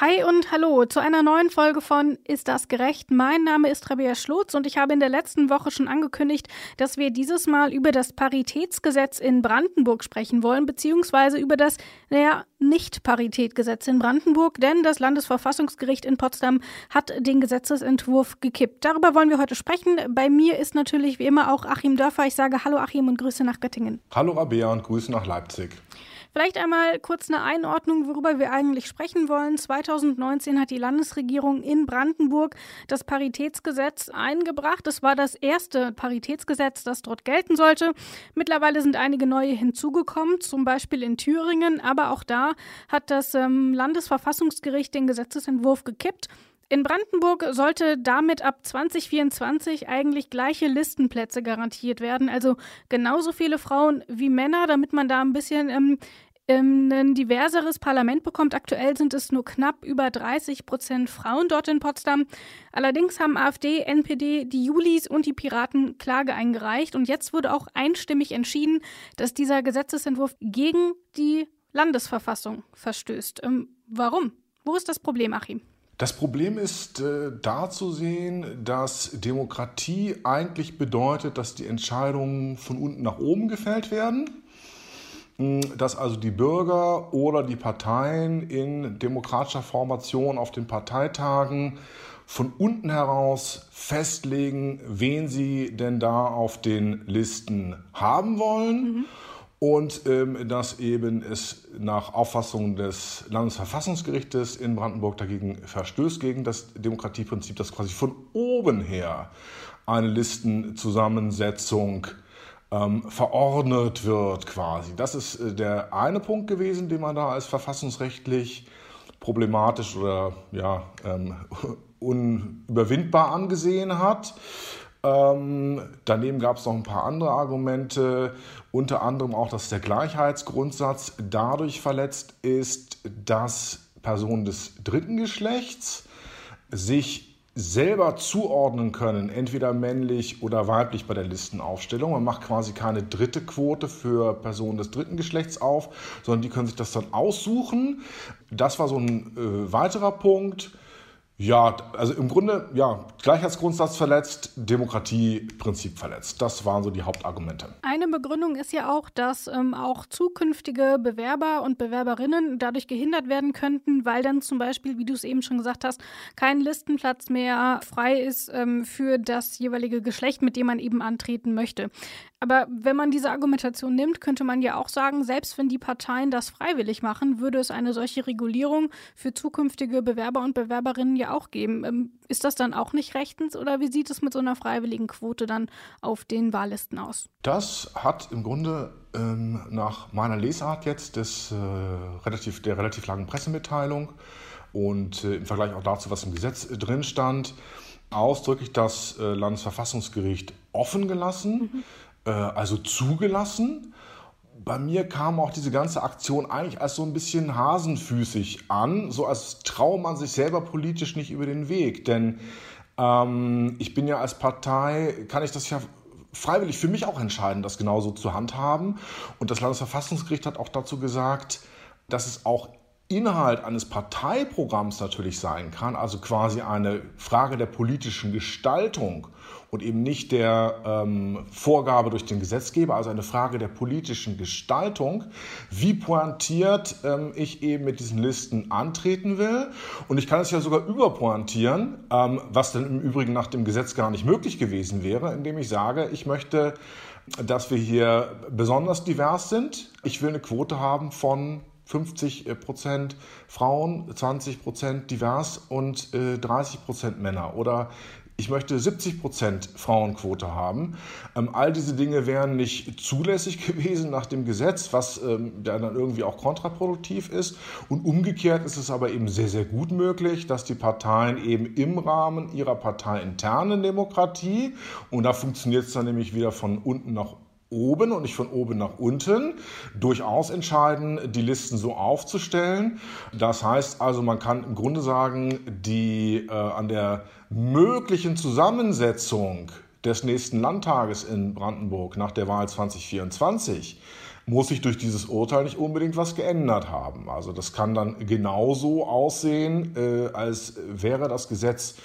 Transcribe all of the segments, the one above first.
Hi und hallo zu einer neuen Folge von Ist das gerecht? Mein Name ist Rabea Schlotz und ich habe in der letzten Woche schon angekündigt, dass wir dieses Mal über das Paritätsgesetz in Brandenburg sprechen wollen, beziehungsweise über das, naja, Nicht-Paritätgesetz in Brandenburg, denn das Landesverfassungsgericht in Potsdam hat den Gesetzesentwurf gekippt. Darüber wollen wir heute sprechen. Bei mir ist natürlich wie immer auch Achim Dörfer. Ich sage Hallo Achim und Grüße nach Göttingen. Hallo Rabea und Grüße nach Leipzig. Vielleicht einmal kurz eine Einordnung, worüber wir eigentlich sprechen wollen. 2019 hat die Landesregierung in Brandenburg das Paritätsgesetz eingebracht. Es war das erste Paritätsgesetz, das dort gelten sollte. Mittlerweile sind einige neue hinzugekommen, zum Beispiel in Thüringen, aber auch da hat das ähm, Landesverfassungsgericht den Gesetzesentwurf gekippt. In Brandenburg sollte damit ab 2024 eigentlich gleiche Listenplätze garantiert werden, also genauso viele Frauen wie Männer, damit man da ein bisschen ähm, ähm, ein diverseres Parlament bekommt. Aktuell sind es nur knapp über 30 Prozent Frauen dort in Potsdam. Allerdings haben AfD, NPD, die Julis und die Piraten Klage eingereicht und jetzt wurde auch einstimmig entschieden, dass dieser Gesetzesentwurf gegen die Landesverfassung verstößt. Ähm, warum? Wo ist das Problem, Achim? Das Problem ist äh, da zu sehen, dass Demokratie eigentlich bedeutet, dass die Entscheidungen von unten nach oben gefällt werden, dass also die Bürger oder die Parteien in demokratischer Formation auf den Parteitagen von unten heraus festlegen, wen sie denn da auf den Listen haben wollen. Mhm und ähm, dass eben es nach Auffassung des Landesverfassungsgerichtes in Brandenburg dagegen verstößt, gegen das Demokratieprinzip, dass quasi von oben her eine Listenzusammensetzung ähm, verordnet wird quasi. Das ist äh, der eine Punkt gewesen, den man da als verfassungsrechtlich problematisch oder ja, ähm, unüberwindbar angesehen hat. Ähm, daneben gab es noch ein paar andere Argumente, unter anderem auch, dass der Gleichheitsgrundsatz dadurch verletzt ist, dass Personen des dritten Geschlechts sich selber zuordnen können, entweder männlich oder weiblich bei der Listenaufstellung. Man macht quasi keine dritte Quote für Personen des dritten Geschlechts auf, sondern die können sich das dann aussuchen. Das war so ein äh, weiterer Punkt. Ja, also im Grunde, ja, Gleichheitsgrundsatz verletzt, Demokratieprinzip verletzt. Das waren so die Hauptargumente. Eine Begründung ist ja auch, dass ähm, auch zukünftige Bewerber und Bewerberinnen dadurch gehindert werden könnten, weil dann zum Beispiel, wie du es eben schon gesagt hast, kein Listenplatz mehr frei ist ähm, für das jeweilige Geschlecht, mit dem man eben antreten möchte. Aber wenn man diese Argumentation nimmt, könnte man ja auch sagen, selbst wenn die Parteien das freiwillig machen, würde es eine solche Regulierung für zukünftige Bewerber und Bewerberinnen ja auch geben. Ähm, ist das dann auch nicht rechtens oder wie sieht es mit so einer freiwilligen Quote dann auf den Wahllisten aus? Das hat im Grunde ähm, nach meiner Lesart jetzt des, äh, relativ, der relativ langen Pressemitteilung und äh, im Vergleich auch dazu, was im Gesetz äh, drin stand, ausdrücklich das äh, Landesverfassungsgericht offen gelassen. Mhm äh, also zugelassen. Bei mir kam auch diese ganze Aktion eigentlich als so ein bisschen hasenfüßig an, so als traue man sich selber politisch nicht über den Weg. Denn ähm, ich bin ja als Partei, kann ich das ja freiwillig für mich auch entscheiden, das genauso zu handhaben. Und das Landesverfassungsgericht hat auch dazu gesagt, dass es auch Inhalt eines Parteiprogramms natürlich sein kann, also quasi eine Frage der politischen Gestaltung und eben nicht der ähm, Vorgabe durch den Gesetzgeber, also eine Frage der politischen Gestaltung, wie pointiert ähm, ich eben mit diesen Listen antreten will. Und ich kann es ja sogar überpointieren, ähm, was dann im Übrigen nach dem Gesetz gar nicht möglich gewesen wäre, indem ich sage, ich möchte dass wir hier besonders divers sind. Ich will eine Quote haben von 50 äh, Prozent Frauen, 20 Prozent divers und 30 äh, Prozent Männer. Oder ich möchte 70 Prozent Frauenquote haben. Ähm, all diese Dinge wären nicht zulässig gewesen nach dem Gesetz, was ähm, dann irgendwie auch kontraproduktiv ist. Und umgekehrt ist es aber eben sehr, sehr gut möglich, dass die Parteien eben im Rahmen ihrer parteiinternen Demokratie, und da funktioniert es dann nämlich wieder von unten nach oben und nicht von oben nach unten durchaus entscheiden, die Listen so aufzustellen. Das heißt also, man kann im Grunde sagen, die äh, an der möglichen Zusammensetzung des nächsten Landtages in Brandenburg nach der Wahl 2024 muss sich durch dieses Urteil nicht unbedingt was geändert haben. Also das kann dann genauso aussehen, äh, als wäre das Gesetz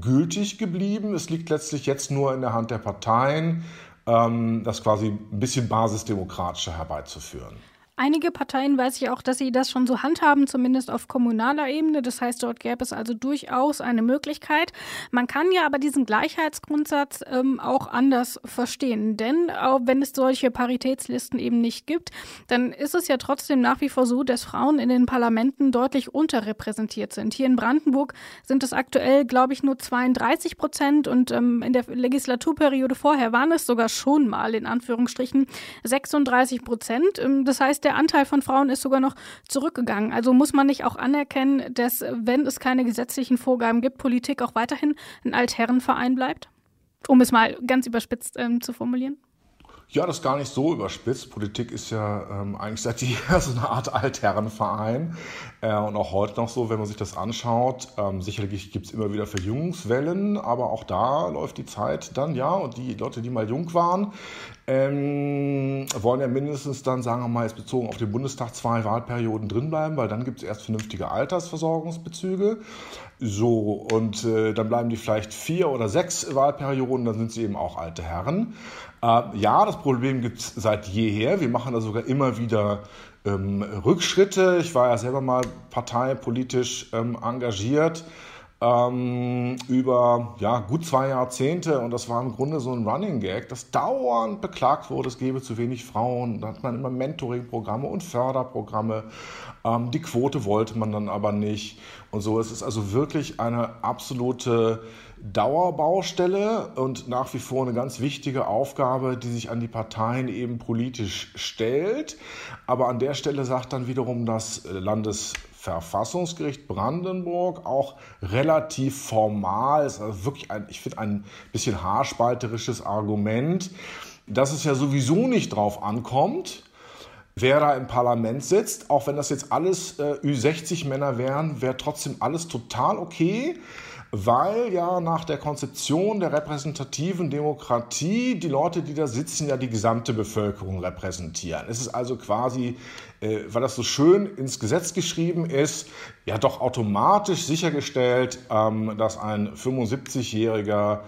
gültig geblieben. Es liegt letztlich jetzt nur in der Hand der Parteien, das quasi ein bisschen basisdemokratischer herbeizuführen. Einige Parteien weiß ich auch, dass sie das schon so handhaben, zumindest auf kommunaler Ebene. Das heißt, dort gäbe es also durchaus eine Möglichkeit. Man kann ja aber diesen Gleichheitsgrundsatz ähm, auch anders verstehen. Denn auch wenn es solche Paritätslisten eben nicht gibt, dann ist es ja trotzdem nach wie vor so, dass Frauen in den Parlamenten deutlich unterrepräsentiert sind. Hier in Brandenburg sind es aktuell, glaube ich, nur 32 Prozent und ähm, in der Legislaturperiode vorher waren es sogar schon mal in Anführungsstrichen 36 Prozent. Ähm, das heißt, der Anteil von Frauen ist sogar noch zurückgegangen. Also muss man nicht auch anerkennen, dass, wenn es keine gesetzlichen Vorgaben gibt, Politik auch weiterhin ein Altherrenverein bleibt? Um es mal ganz überspitzt ähm, zu formulieren. Ja, das ist gar nicht so überspitzt. Politik ist ja ähm, eigentlich seit jeher so eine Art Altherrenverein. Äh, und auch heute noch so, wenn man sich das anschaut. Ähm, sicherlich gibt es immer wieder Verjüngungswellen, aber auch da läuft die Zeit dann, ja. Und die Leute, die mal jung waren, ähm, wollen ja mindestens dann, sagen wir mal, jetzt bezogen auf den Bundestag zwei Wahlperioden drinbleiben, weil dann gibt es erst vernünftige Altersversorgungsbezüge. So, und äh, dann bleiben die vielleicht vier oder sechs Wahlperioden, dann sind sie eben auch alte Herren. Äh, ja, das Problem gibt es seit jeher. Wir machen da sogar immer wieder ähm, Rückschritte. Ich war ja selber mal parteipolitisch ähm, engagiert ähm, über ja, gut zwei Jahrzehnte und das war im Grunde so ein Running Gag, dass dauernd beklagt wurde, es gebe zu wenig Frauen. Da hat man immer Mentoring-Programme und Förderprogramme. Ähm, die Quote wollte man dann aber nicht und so. Es ist also wirklich eine absolute Dauerbaustelle und nach wie vor eine ganz wichtige Aufgabe, die sich an die Parteien eben politisch stellt. Aber an der Stelle sagt dann wiederum das Landesverfassungsgericht Brandenburg auch relativ formal, ist also wirklich ein, ich finde, ein bisschen haarspalterisches Argument, dass es ja sowieso nicht drauf ankommt, wer da im Parlament sitzt, auch wenn das jetzt alles äh, Ü60-Männer wären, wäre trotzdem alles total okay weil ja nach der Konzeption der repräsentativen Demokratie die Leute, die da sitzen, ja die gesamte Bevölkerung repräsentieren. Es ist also quasi, äh, weil das so schön ins Gesetz geschrieben ist, ja doch automatisch sichergestellt, ähm, dass ein 75-jähriger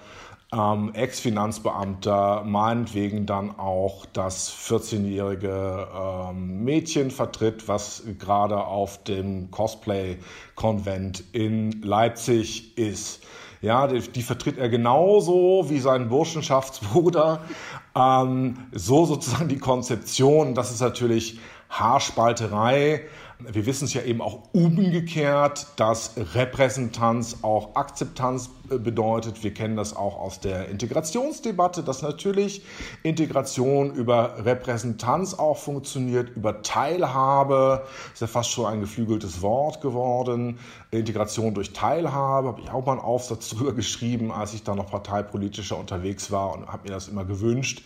ähm, Ex-Finanzbeamter meinetwegen dann auch das 14-jährige ähm, Mädchen vertritt, was gerade auf dem Cosplay-Konvent in Leipzig ist. Ja, die, die, vertritt er genauso wie sein Burschenschaftsbruder. Ähm, so sozusagen die Konzeption. Das ist natürlich Haarspalterei. Wir wissen es ja eben auch umgekehrt, dass Repräsentanz auch Akzeptanz äh, bedeutet. Wir kennen das auch aus der Integrationsdebatte, dass natürlich Integration über Repräsentanz auch funktioniert, über Teilhabe, ist ja fast schon ein geflügeltes Wort geworden. Integration durch Teilhabe, habe ich auch mal einen Aufsatz drüber geschrieben, als ich da noch parteipolitischer unterwegs war und habe mir das immer gewünscht.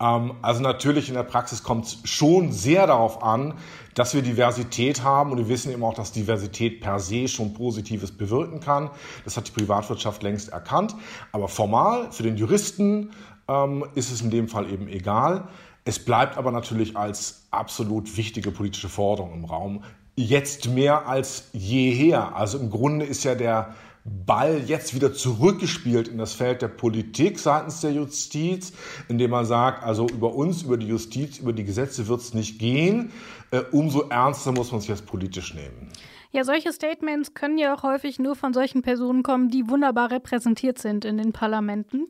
Ähm, also natürlich in der Praxis kommt es schon sehr darauf an, dass wir Diversität haben und wir wissen eben auch, dass Diversität per se schon Positives bewirken kann. Das hat die Privatwirtschaft längst erkannt. Aber formal für den Juristen ähm, ist es in dem Fall eben egal. Es bleibt aber natürlich als absolut wichtige politische Forderung im Raum. Jetzt mehr als jeher. Also im Grunde ist ja der Ball jetzt wieder zurückgespielt in das Feld der Politik seitens der Justiz, indem man sagt, also über uns, über die Justiz, über die Gesetze wird es nicht gehen. Äh, umso ernster muss man es jetzt politisch nehmen. Ja, solche Statements können ja auch häufig nur von solchen Personen kommen, die wunderbar repräsentiert sind in den Parlamenten.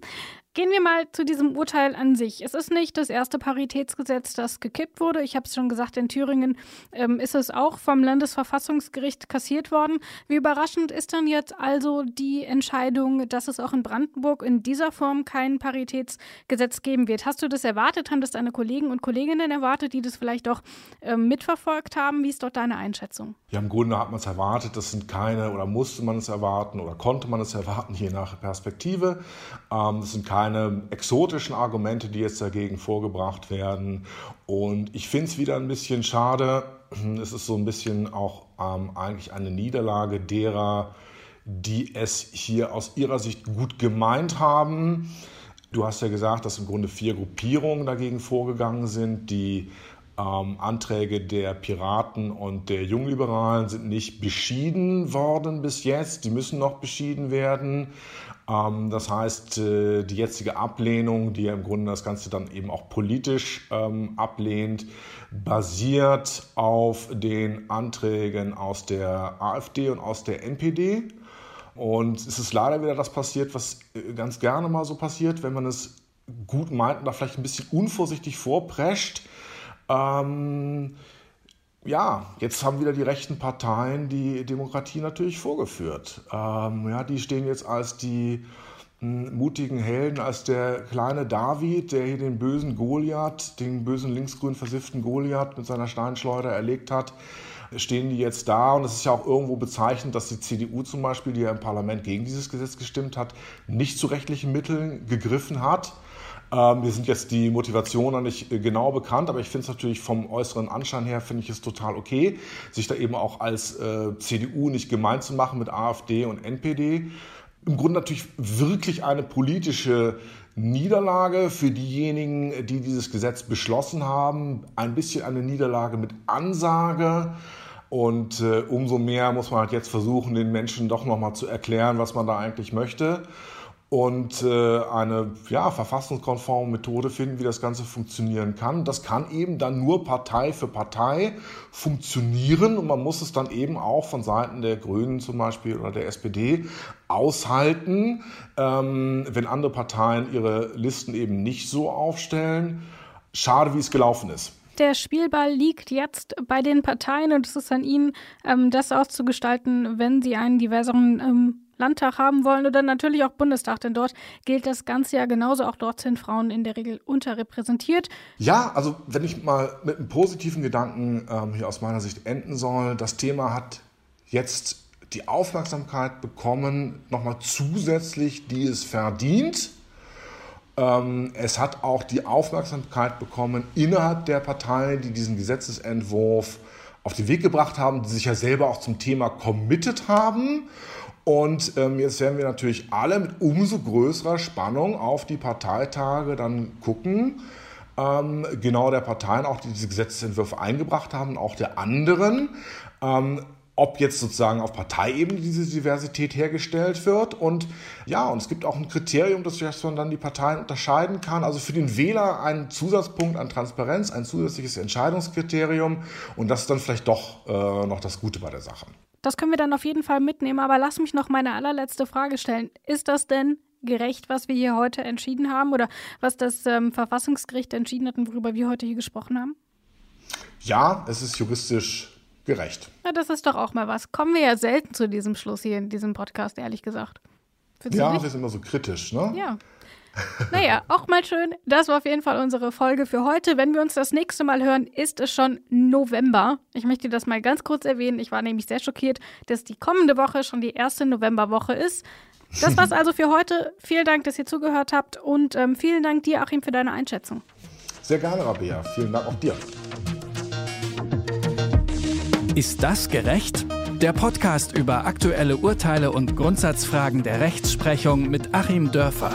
Gehen wir mal zu diesem Urteil an sich. Es ist nicht das erste Paritätsgesetz, das gekippt wurde. Ich habe es schon gesagt, in Thüringen ähm, ist es auch vom Landesverfassungsgericht kassiert worden. Wie überraschend ist dann jetzt also die Entscheidung, dass es auch in Brandenburg in dieser Form kein Paritätsgesetz geben wird? Hast du das erwartet? Haben das deine Kollegen und Kolleginnen erwartet, die das vielleicht auch ähm, mitverfolgt haben? Wie ist dort deine Einschätzung? Ja, im Grunde hat man es erwartet. Das sind keine oder musste man es erwarten oder konnte man es erwarten, je nach Perspektive. Ähm, das sind keine keine exotischen Argumente, die jetzt dagegen vorgebracht werden. Und ich finde es wieder ein bisschen schade. Es ist so ein bisschen auch ähm, eigentlich eine Niederlage derer, die es hier aus ihrer Sicht gut gemeint haben. Du hast ja gesagt, dass im Grunde vier Gruppierungen dagegen vorgegangen sind. Die ähm, Anträge der Piraten und der Jungliberalen sind nicht beschieden worden bis jetzt. Die müssen noch beschieden werden. Ähm, das heißt, äh, die jetzige Ablehnung, die ja im Grunde das Ganze dann eben auch politisch ähm, ablehnt, basiert auf den Anträgen aus der AfD und aus der NPD. Und es ist leider wieder das passiert, was äh, ganz gerne mal so passiert, wenn man es gut meint und da vielleicht ein bisschen unvorsichtig vorprescht. Ähm, ja, jetzt haben wieder die rechten Parteien die Demokratie natürlich vorgeführt. Ähm, ja, die stehen jetzt als die hm, mutigen Helden, als der kleine David, der hier den bösen Goliath, den bösen linksgrün versifften Goliath mit seiner Steinschleuder erlegt hat stehen die jetzt da. Und es ist ja auch irgendwo bezeichnend, dass die CDU zum Beispiel, die ja im Parlament gegen dieses Gesetz gestimmt hat, nicht zu rechtlichen Mitteln gegriffen hat. Ähm, mir sind jetzt die Motivationen noch nicht äh, genau bekannt, aber ich finde es natürlich vom äußeren Anschein her, finde ich es total okay, sich da eben auch als äh, CDU nicht gemein zu machen mit AfD und NPD. Im Grunde natürlich wirklich eine politische Niederlage für diejenigen, die dieses Gesetz beschlossen haben. Ein bisschen eine Niederlage mit Ansage. Und äh, umso mehr muss man halt jetzt versuchen, den Menschen doch nochmal zu erklären, was man da eigentlich möchte und äh, eine ja, verfassungskonforme Methode finden, wie das Ganze funktionieren kann. Das kann eben dann nur Partei für Partei funktionieren und man muss es dann eben auch von Seiten der Grünen zum Beispiel oder der SPD aushalten, ähm, wenn andere Parteien ihre Listen eben nicht so aufstellen. Schade, wie es gelaufen ist. Der Spielball liegt jetzt bei den Parteien und es ist an ihnen, ähm, das auszugestalten, wenn sie einen diverseren ähm, Landtag haben wollen oder natürlich auch Bundestag, denn dort gilt das Ganze ja genauso. Auch dort sind Frauen in der Regel unterrepräsentiert. Ja, also wenn ich mal mit einem positiven Gedanken ähm, hier aus meiner Sicht enden soll, das Thema hat jetzt die Aufmerksamkeit bekommen, nochmal zusätzlich, die es verdient. Ähm, es hat auch die Aufmerksamkeit bekommen innerhalb der Parteien, die diesen Gesetzesentwurf auf den Weg gebracht haben, die sich ja selber auch zum Thema committed haben und ähm, jetzt werden wir natürlich alle mit umso größerer Spannung auf die Parteitage dann gucken. Ähm, genau der Parteien, auch die diese Gesetzesentwürfe eingebracht haben, auch der anderen. Ähm, ob jetzt sozusagen auf Parteiebene diese Diversität hergestellt wird. Und ja, und es gibt auch ein Kriterium, dass man dann die Parteien unterscheiden kann. Also für den Wähler ein Zusatzpunkt an Transparenz, ein zusätzliches Entscheidungskriterium. Und das ist dann vielleicht doch äh, noch das Gute bei der Sache. Das können wir dann auf jeden Fall mitnehmen. Aber lass mich noch meine allerletzte Frage stellen. Ist das denn gerecht, was wir hier heute entschieden haben oder was das ähm, Verfassungsgericht entschieden hat und worüber wir heute hier gesprochen haben? Ja, es ist juristisch gerecht. Ja, das ist doch auch mal was. Kommen wir ja selten zu diesem Schluss hier in diesem Podcast, ehrlich gesagt. Findest ja, wir sind immer so kritisch, ne? Ja. Naja, auch mal schön. Das war auf jeden Fall unsere Folge für heute. Wenn wir uns das nächste Mal hören, ist es schon November. Ich möchte das mal ganz kurz erwähnen. Ich war nämlich sehr schockiert, dass die kommende Woche schon die erste Novemberwoche ist. Das war's also für heute. Vielen Dank, dass ihr zugehört habt und ähm, vielen Dank dir, Achim, für deine Einschätzung. Sehr gerne, Rabea. Vielen Dank auch dir. Ist das gerecht? Der Podcast über aktuelle Urteile und Grundsatzfragen der Rechtsprechung mit Achim Dörfer.